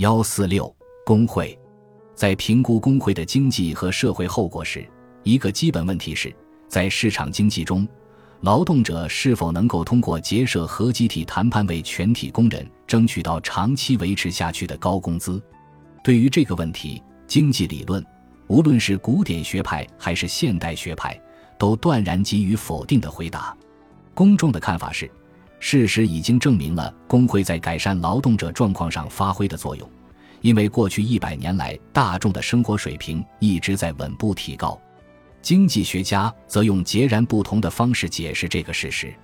幺四六工会，在评估工会的经济和社会后果时，一个基本问题是，在市场经济中，劳动者是否能够通过结社和集体谈判为全体工人争取到长期维持下去的高工资？对于这个问题，经济理论，无论是古典学派还是现代学派，都断然给予否定的回答。公众的看法是。事实已经证明了工会在改善劳动者状况上发挥的作用，因为过去一百年来大众的生活水平一直在稳步提高。经济学家则用截然不同的方式解释这个事实。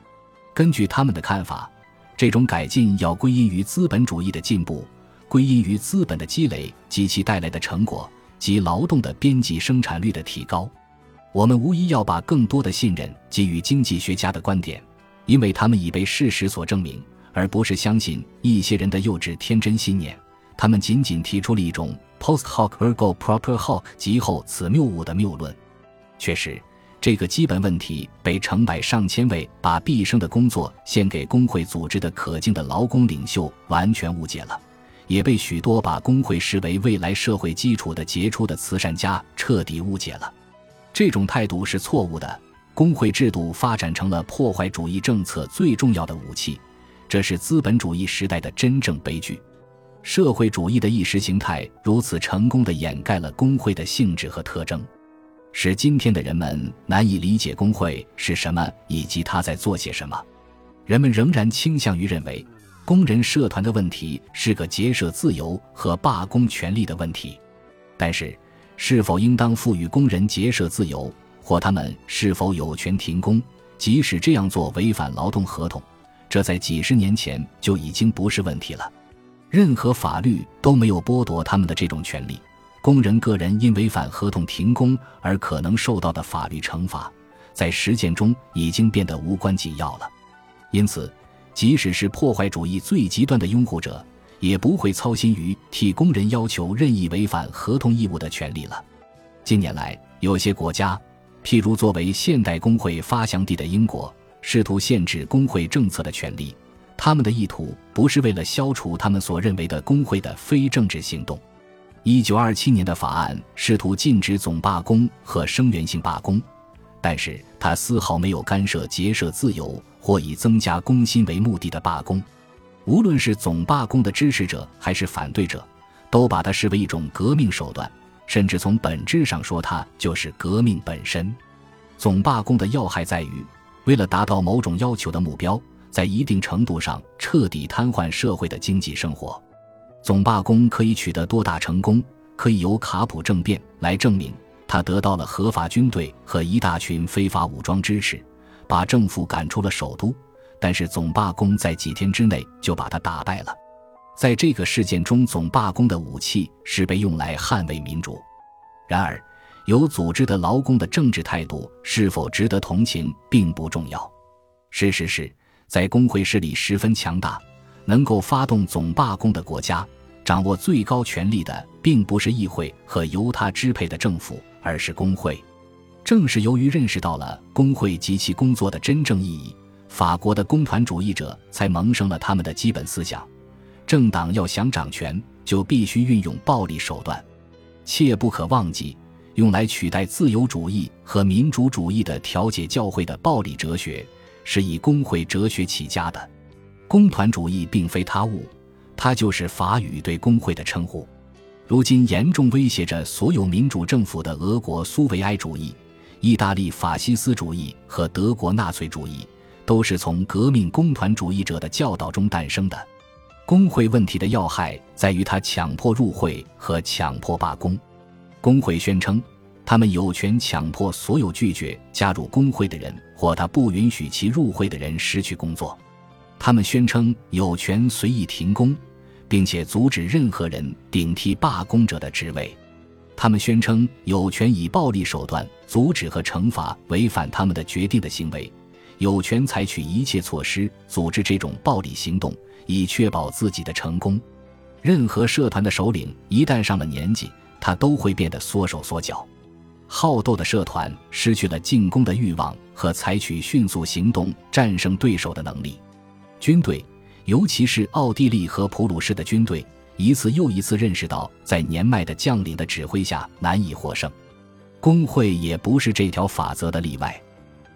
根据他们的看法，这种改进要归因于资本主义的进步，归因于资本的积累及其带来的成果及劳动的边际生产率的提高。我们无疑要把更多的信任给予经济学家的观点。因为他们已被事实所证明，而不是相信一些人的幼稚天真信念。他们仅仅提出了一种 post hoc ergo proper hoc 即后此谬误的谬论。确实，这个基本问题被成百上千位把毕生的工作献给工会组织的可敬的劳工领袖完全误解了，也被许多把工会视为未来社会基础的杰出的慈善家彻底误解了。这种态度是错误的。工会制度发展成了破坏主义政策最重要的武器，这是资本主义时代的真正悲剧。社会主义的意识形态如此成功地掩盖了工会的性质和特征，使今天的人们难以理解工会是什么以及他在做些什么。人们仍然倾向于认为，工人社团的问题是个结社自由和罢工权利的问题。但是，是否应当赋予工人结社自由？或他们是否有权停工，即使这样做违反劳动合同，这在几十年前就已经不是问题了。任何法律都没有剥夺他们的这种权利。工人个人因违反合同停工而可能受到的法律惩罚，在实践中已经变得无关紧要了。因此，即使是破坏主义最极端的拥护者，也不会操心于替工人要求任意违反合同义务的权利了。近年来，有些国家。譬如，作为现代工会发祥地的英国，试图限制工会政策的权利，他们的意图不是为了消除他们所认为的工会的非政治行动。一九二七年的法案试图禁止总罢工和声援性罢工，但是他丝毫没有干涉结社自由或以增加工薪为目的的罢工。无论是总罢工的支持者还是反对者，都把它视为一种革命手段。甚至从本质上说，它就是革命本身。总罢工的要害在于，为了达到某种要求的目标，在一定程度上彻底瘫痪社会的经济生活。总罢工可以取得多大成功，可以由卡普政变来证明。他得到了合法军队和一大群非法武装支持，把政府赶出了首都。但是总罢工在几天之内就把他打败了。在这个事件中，总罢工的武器是被用来捍卫民主。然而，有组织的劳工的政治态度是否值得同情并不重要。事实是，在工会势力十分强大、能够发动总罢工的国家，掌握最高权力的并不是议会和由他支配的政府，而是工会。正是由于认识到了工会及其工作的真正意义，法国的工团主义者才萌生了他们的基本思想。政党要想掌权，就必须运用暴力手段。切不可忘记，用来取代自由主义和民主主义的调解教会的暴力哲学，是以工会哲学起家的。工团主义并非他物，它就是法语对工会的称呼。如今严重威胁着所有民主政府的俄国苏维埃主义、意大利法西斯主义和德国纳粹主义，都是从革命工团主义者的教导中诞生的。工会问题的要害在于他强迫入会和强迫罢工。工会宣称，他们有权强迫所有拒绝加入工会的人，或他不允许其入会的人失去工作。他们宣称有权随意停工，并且阻止任何人顶替罢工者的职位。他们宣称有权以暴力手段阻止和惩罚违反他们的决定的行为，有权采取一切措施组织这种暴力行动。以确保自己的成功。任何社团的首领一旦上了年纪，他都会变得缩手缩脚。好斗的社团失去了进攻的欲望和采取迅速行动战胜对手的能力。军队，尤其是奥地利和普鲁士的军队，一次又一次认识到，在年迈的将领的指挥下难以获胜。工会也不是这条法则的例外，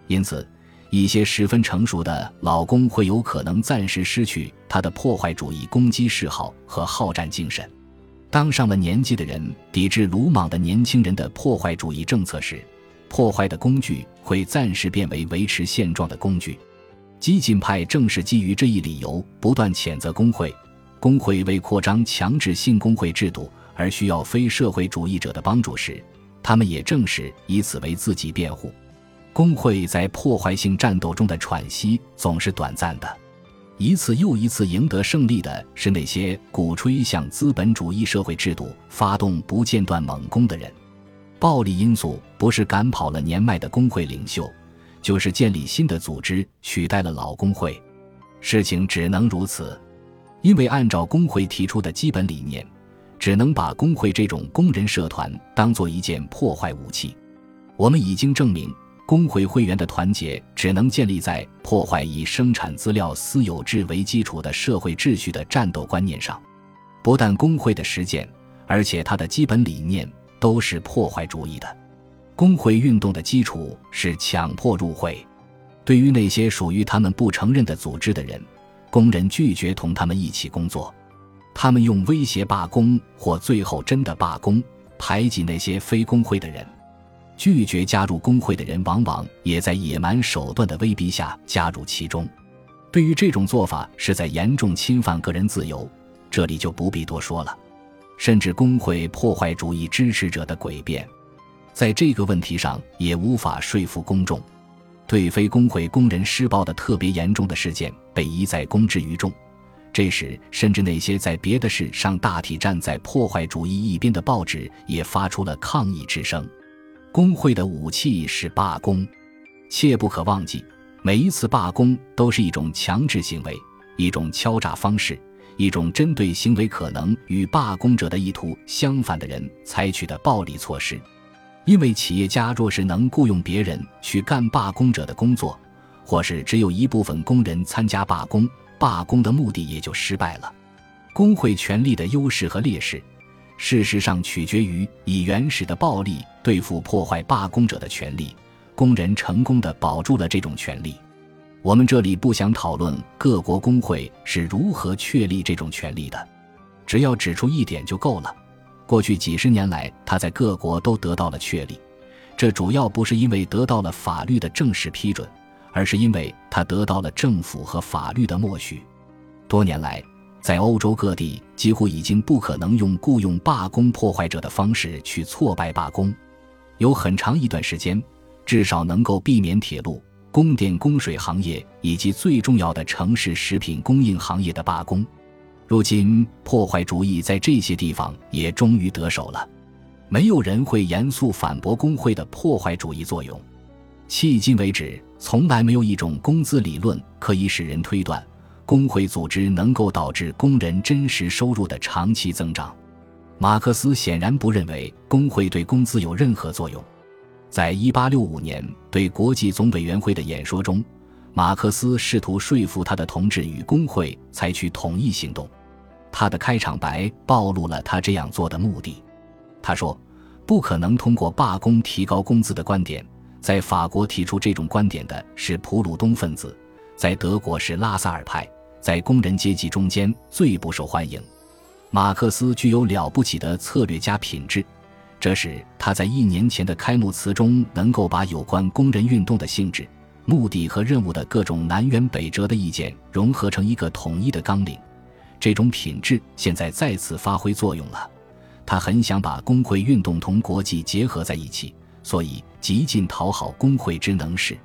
因此，一些十分成熟的老公会有可能暂时失去他的破坏主义攻击嗜好和好战精神。当上了年纪的人抵制鲁莽的年轻人的破坏主义政策时，破坏的工具会暂时变为维持现状的工具。激进派正是基于这一理由不断谴责工会。工会为扩张强制性工会制度而需要非社会主义者的帮助时，他们也正是以此为自己辩护。工会在破坏性战斗中的喘息总是短暂的。一次又一次赢得胜利的是那些鼓吹向资本主义社会制度发动不间断猛攻的人。暴力因素不是赶跑了年迈的工会领袖，就是建立新的组织取代了老工会。事情只能如此，因为按照工会提出的基本理念，只能把工会这种工人社团当做一件破坏武器。我们已经证明。工会会员的团结只能建立在破坏以生产资料私有制为基础的社会秩序的战斗观念上。不但工会的实践，而且它的基本理念都是破坏主义的。工会运动的基础是强迫入会。对于那些属于他们不承认的组织的人，工人拒绝同他们一起工作。他们用威胁罢工，或最后真的罢工，排挤那些非工会的人。拒绝加入工会的人，往往也在野蛮手段的威逼下加入其中。对于这种做法是在严重侵犯个人自由，这里就不必多说了。甚至工会破坏主义支持者的诡辩，在这个问题上也无法说服公众。对非工会工人施暴的特别严重的事件被一再公之于众，这时甚至那些在别的事上大体站在破坏主义一边的报纸也发出了抗议之声。工会的武器是罢工，切不可忘记，每一次罢工都是一种强制行为，一种敲诈方式，一种针对行为可能与罢工者的意图相反的人采取的暴力措施。因为企业家若是能雇佣别人去干罢工者的工作，或是只有一部分工人参加罢工，罢工的目的也就失败了。工会权力的优势和劣势。事实上，取决于以原始的暴力对付破坏罢工者的权利。工人成功的保住了这种权利。我们这里不想讨论各国工会是如何确立这种权利的，只要指出一点就够了：过去几十年来，他在各国都得到了确立。这主要不是因为得到了法律的正式批准，而是因为他得到了政府和法律的默许。多年来。在欧洲各地，几乎已经不可能用雇佣罢工破坏者的方式去挫败罢工。有很长一段时间，至少能够避免铁路、供电、供水行业以及最重要的城市食品供应行业的罢工。如今，破坏主义在这些地方也终于得手了。没有人会严肃反驳工会的破坏主义作用。迄今为止，从来没有一种工资理论可以使人推断。工会组织能够导致工人真实收入的长期增长。马克思显然不认为工会对工资有任何作用。在一八六五年对国际总委员会的演说中，马克思试图说服他的同志与工会采取统一行动。他的开场白暴露了他这样做的目的。他说：“不可能通过罢工提高工资的观点，在法国提出这种观点的是普鲁东分子，在德国是拉萨尔派。”在工人阶级中间最不受欢迎。马克思具有了不起的策略家品质，这使他在一年前的开幕词中能够把有关工人运动的性质、目的和任务的各种南辕北辙的意见融合成一个统一的纲领。这种品质现在再次发挥作用了。他很想把工会运动同国际结合在一起，所以极尽讨好工会之能事。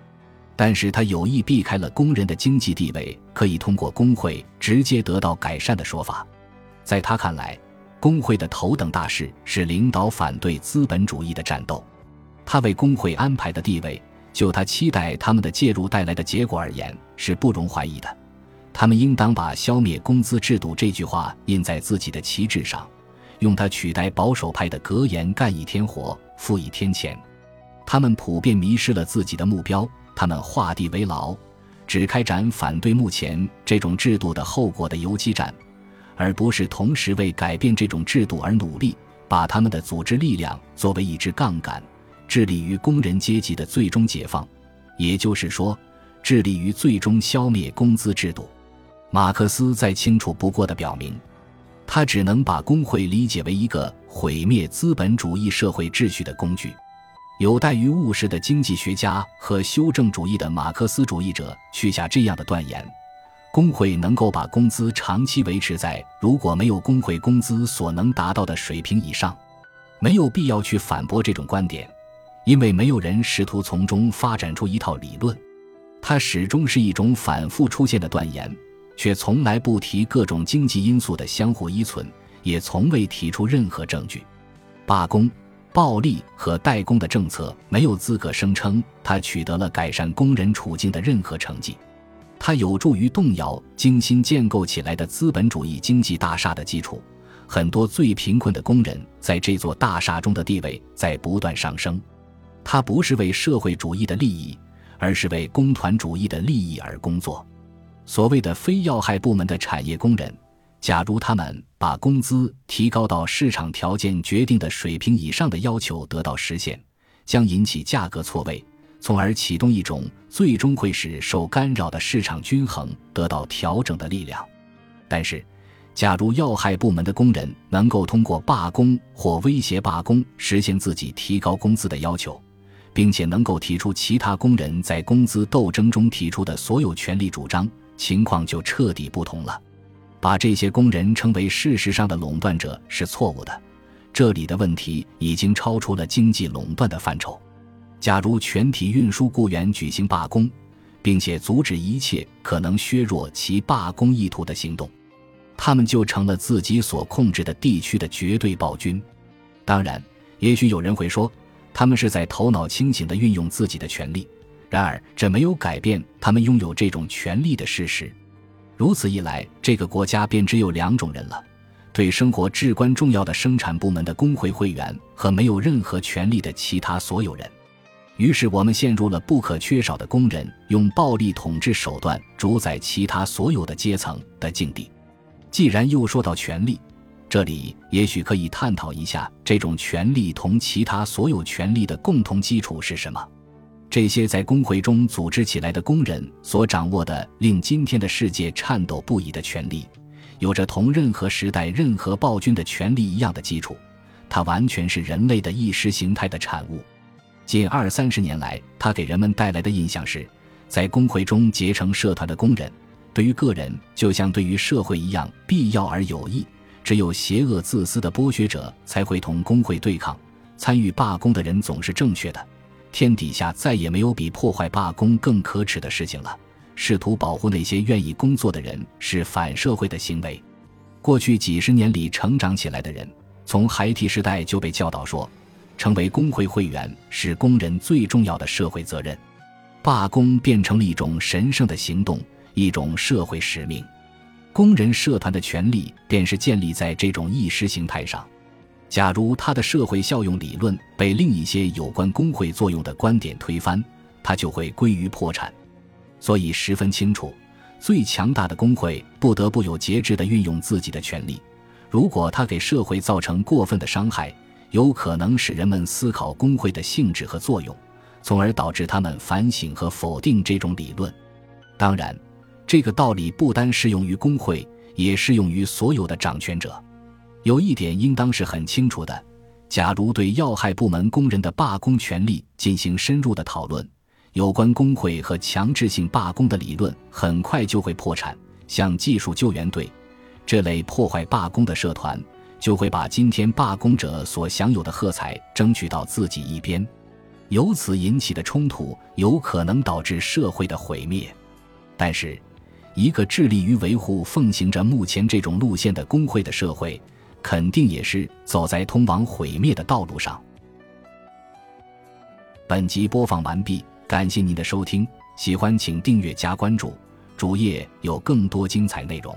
但是他有意避开了工人的经济地位可以通过工会直接得到改善的说法，在他看来，工会的头等大事是领导反对资本主义的战斗。他为工会安排的地位，就他期待他们的介入带来的结果而言，是不容怀疑的。他们应当把消灭工资制度这句话印在自己的旗帜上，用它取代保守派的格言“干一天活，付一天钱”。他们普遍迷失了自己的目标。他们画地为牢，只开展反对目前这种制度的后果的游击战，而不是同时为改变这种制度而努力，把他们的组织力量作为一支杠杆，致力于工人阶级的最终解放，也就是说，致力于最终消灭工资制度。马克思再清楚不过的表明，他只能把工会理解为一个毁灭资本主义社会秩序的工具。有待于务实的经济学家和修正主义的马克思主义者去下这样的断言：工会能够把工资长期维持在如果没有工会工资所能达到的水平以上。没有必要去反驳这种观点，因为没有人试图从中发展出一套理论。它始终是一种反复出现的断言，却从来不提各种经济因素的相互依存，也从未提出任何证据。罢工。暴力和代工的政策没有资格声称他取得了改善工人处境的任何成绩，它有助于动摇精心建构起来的资本主义经济大厦的基础。很多最贫困的工人在这座大厦中的地位在不断上升。他不是为社会主义的利益，而是为工团主义的利益而工作。所谓的非要害部门的产业工人。假如他们把工资提高到市场条件决定的水平以上的要求得到实现，将引起价格错位，从而启动一种最终会使受干扰的市场均衡得到调整的力量。但是，假如要害部门的工人能够通过罢工或威胁罢工实现自己提高工资的要求，并且能够提出其他工人在工资斗争中提出的所有权利主张，情况就彻底不同了。把这些工人称为事实上的垄断者是错误的，这里的问题已经超出了经济垄断的范畴。假如全体运输雇员举行罢工，并且阻止一切可能削弱其罢工意图的行动，他们就成了自己所控制的地区的绝对暴君。当然，也许有人会说，他们是在头脑清醒地运用自己的权利，然而这没有改变他们拥有这种权利的事实。如此一来，这个国家便只有两种人了：对生活至关重要的生产部门的工会会员和没有任何权利的其他所有人。于是，我们陷入了不可缺少的工人用暴力统治手段主宰其他所有的阶层的境地。既然又说到权力，这里也许可以探讨一下这种权力同其他所有权利的共同基础是什么。这些在工会中组织起来的工人所掌握的令今天的世界颤抖不已的权利，有着同任何时代任何暴君的权利一样的基础。它完全是人类的意识形态的产物。近二三十年来，它给人们带来的印象是，在工会中结成社团的工人，对于个人就像对于社会一样必要而有益。只有邪恶自私的剥削者才会同工会对抗。参与罢工的人总是正确的。天底下再也没有比破坏罢工更可耻的事情了。试图保护那些愿意工作的人是反社会的行为。过去几十年里成长起来的人，从孩提时代就被教导说，成为工会会员是工人最重要的社会责任。罢工变成了一种神圣的行动，一种社会使命。工人社团的权利便是建立在这种意识形态上。假如他的社会效用理论被另一些有关工会作用的观点推翻，他就会归于破产。所以十分清楚，最强大的工会不得不有节制地运用自己的权利。如果他给社会造成过分的伤害，有可能使人们思考工会的性质和作用，从而导致他们反省和否定这种理论。当然，这个道理不单适用于工会，也适用于所有的掌权者。有一点应当是很清楚的：假如对要害部门工人的罢工权利进行深入的讨论，有关工会和强制性罢工的理论很快就会破产。像技术救援队这类破坏罢工的社团，就会把今天罢工者所享有的喝彩争取到自己一边，由此引起的冲突有可能导致社会的毁灭。但是，一个致力于维护奉行着目前这种路线的工会的社会。肯定也是走在通往毁灭的道路上。本集播放完毕，感谢您的收听，喜欢请订阅加关注，主页有更多精彩内容。